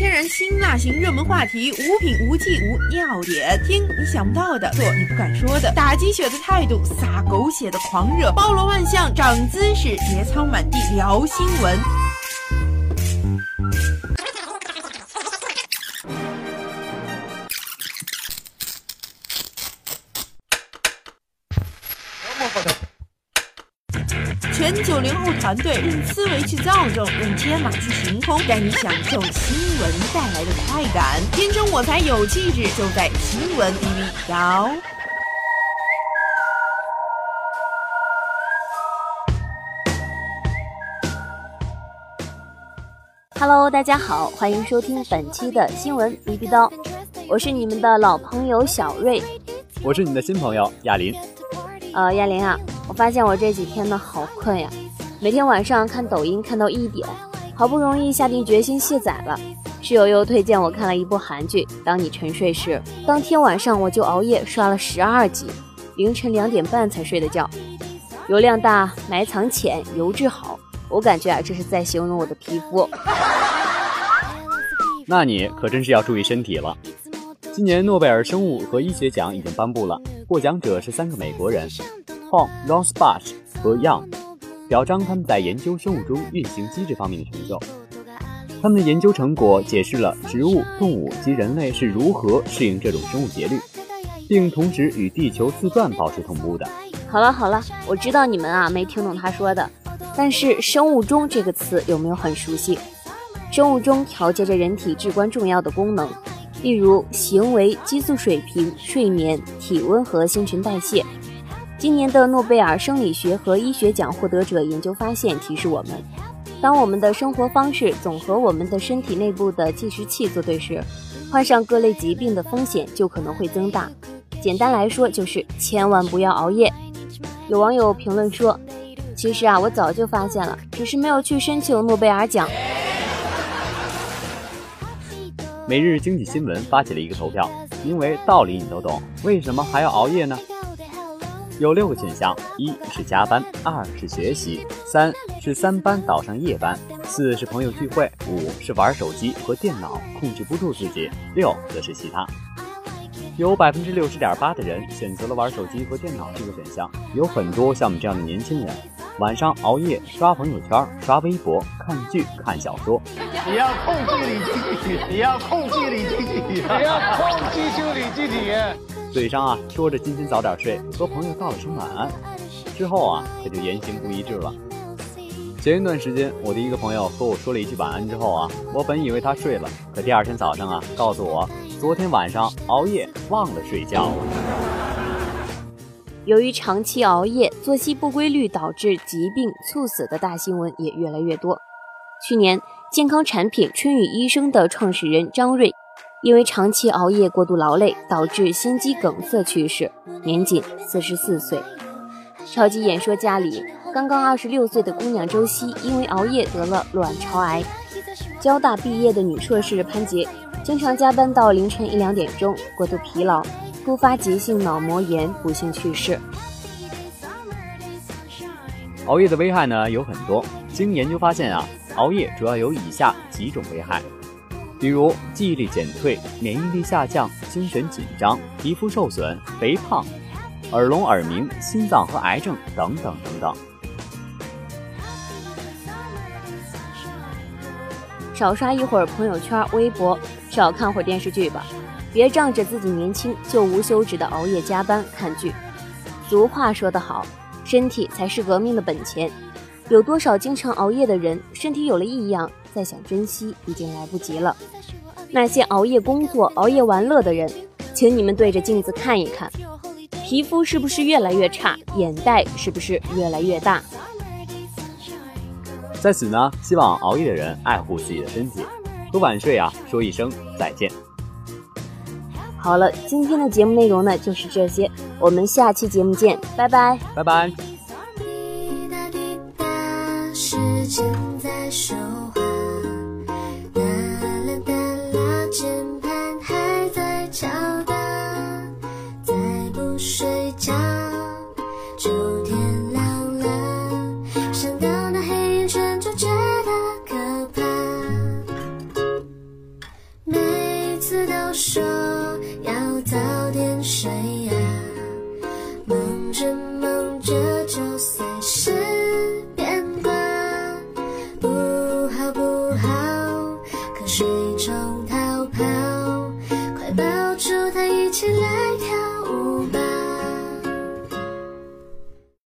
天然辛辣型热门话题，无品无忌无尿点，听你想不到的，做你不敢说的，打鸡血的态度，撒狗血的狂热，包罗万象，长姿势，节操满地，聊新闻。全九零后团队用思维去造就，用天马去行空，带你享受新闻带来的快感。天生我材有气质，就在新闻 B B 摇。Hello，大家好，欢迎收听本期的新闻 B B 刀，我是你们的老朋友小瑞，我是你的新朋友亚林。呃，亚林啊。我发现我这几天呢好困呀，每天晚上看抖音看到一点，好不容易下定决心卸载了。室友又推荐我看了一部韩剧《当你沉睡时》，当天晚上我就熬夜刷了十二集，凌晨两点半才睡的觉。油量大，埋藏浅，油质好，我感觉啊这是在形容我的皮肤。那你可真是要注意身体了。今年诺贝尔生物和医学奖已经颁布了，获奖者是三个美国人。Hong、Rosbach 和 Young 表彰他们在研究生物钟运行机制方面的成就。他们的研究成果解释了植物、动物及人类是如何适应这种生物节律，并同时与地球自转保持同步的。好了好了，我知道你们啊没听懂他说的，但是生物钟这个词有没有很熟悉？生物钟调节着人体至关重要的功能，例如行为、激素水平、睡眠、体温和新陈代谢。今年的诺贝尔生理学和医学奖获得者研究发现提示我们，当我们的生活方式总和我们的身体内部的计时器作对时，患上各类疾病的风险就可能会增大。简单来说，就是千万不要熬夜。有网友评论说：“其实啊，我早就发现了，只是没有去申请诺贝尔奖。”每日经济新闻发起了一个投票，因为道理你都懂，为什么还要熬夜呢？有六个选项：一是加班，二是学习，三是三班倒上夜班，四是朋友聚会，五是玩手机和电脑控制不住自己，六则是其他。有百分之六十点八的人选择了玩手机和电脑这个选项。有很多像我们这样的年轻人，晚上熬夜刷朋友圈、刷微博、看剧、看小说。你要控制你自己，你要控制你自己，你要控制住你自己。嘴上啊说着今天早点睡，和朋友道了声晚安，之后啊他就言行不一致了。前一段时间，我的一个朋友和我说了一句晚安之后啊，我本以为他睡了，可第二天早上啊告诉我，昨天晚上熬夜忘了睡觉。由于长期熬夜、作息不规律导致疾病猝死的大新闻也越来越多。去年，健康产品春雨医生的创始人张瑞。因为长期熬夜、过度劳累，导致心肌梗塞去世，年仅四十四岁。超级演说家里，刚刚二十六岁的姑娘周曦，因为熬夜得了卵巢癌。交大毕业的女硕士潘杰，经常加班到凌晨一两点钟，过度疲劳，突发急性脑膜炎，不幸去世。熬夜的危害呢有很多，经研究发现啊，熬夜主要有以下几种危害。比如记忆力减退、免疫力下降、精神紧张、皮肤受损、肥胖、耳聋耳鸣、心脏和癌症等等等等。少刷一会儿朋友圈、微博，少看会儿电视剧吧，别仗着自己年轻就无休止的熬夜加班看剧。俗话说得好，身体才是革命的本钱。有多少经常熬夜的人，身体有了异样？再想珍惜已经来不及了。那些熬夜工作、熬夜玩乐的人，请你们对着镜子看一看，皮肤是不是越来越差，眼袋是不是越来越大？在此呢，希望熬夜的人爱护自己的身体，和晚睡啊说一声再见。好了，今天的节目内容呢就是这些，我们下期节目见，拜拜，拜拜。键盘还在敲打，再不睡觉就天亮了。想到那黑眼圈就觉得可怕。每次都说要早点睡啊，梦着梦着就随时变卦，不好不好。specialize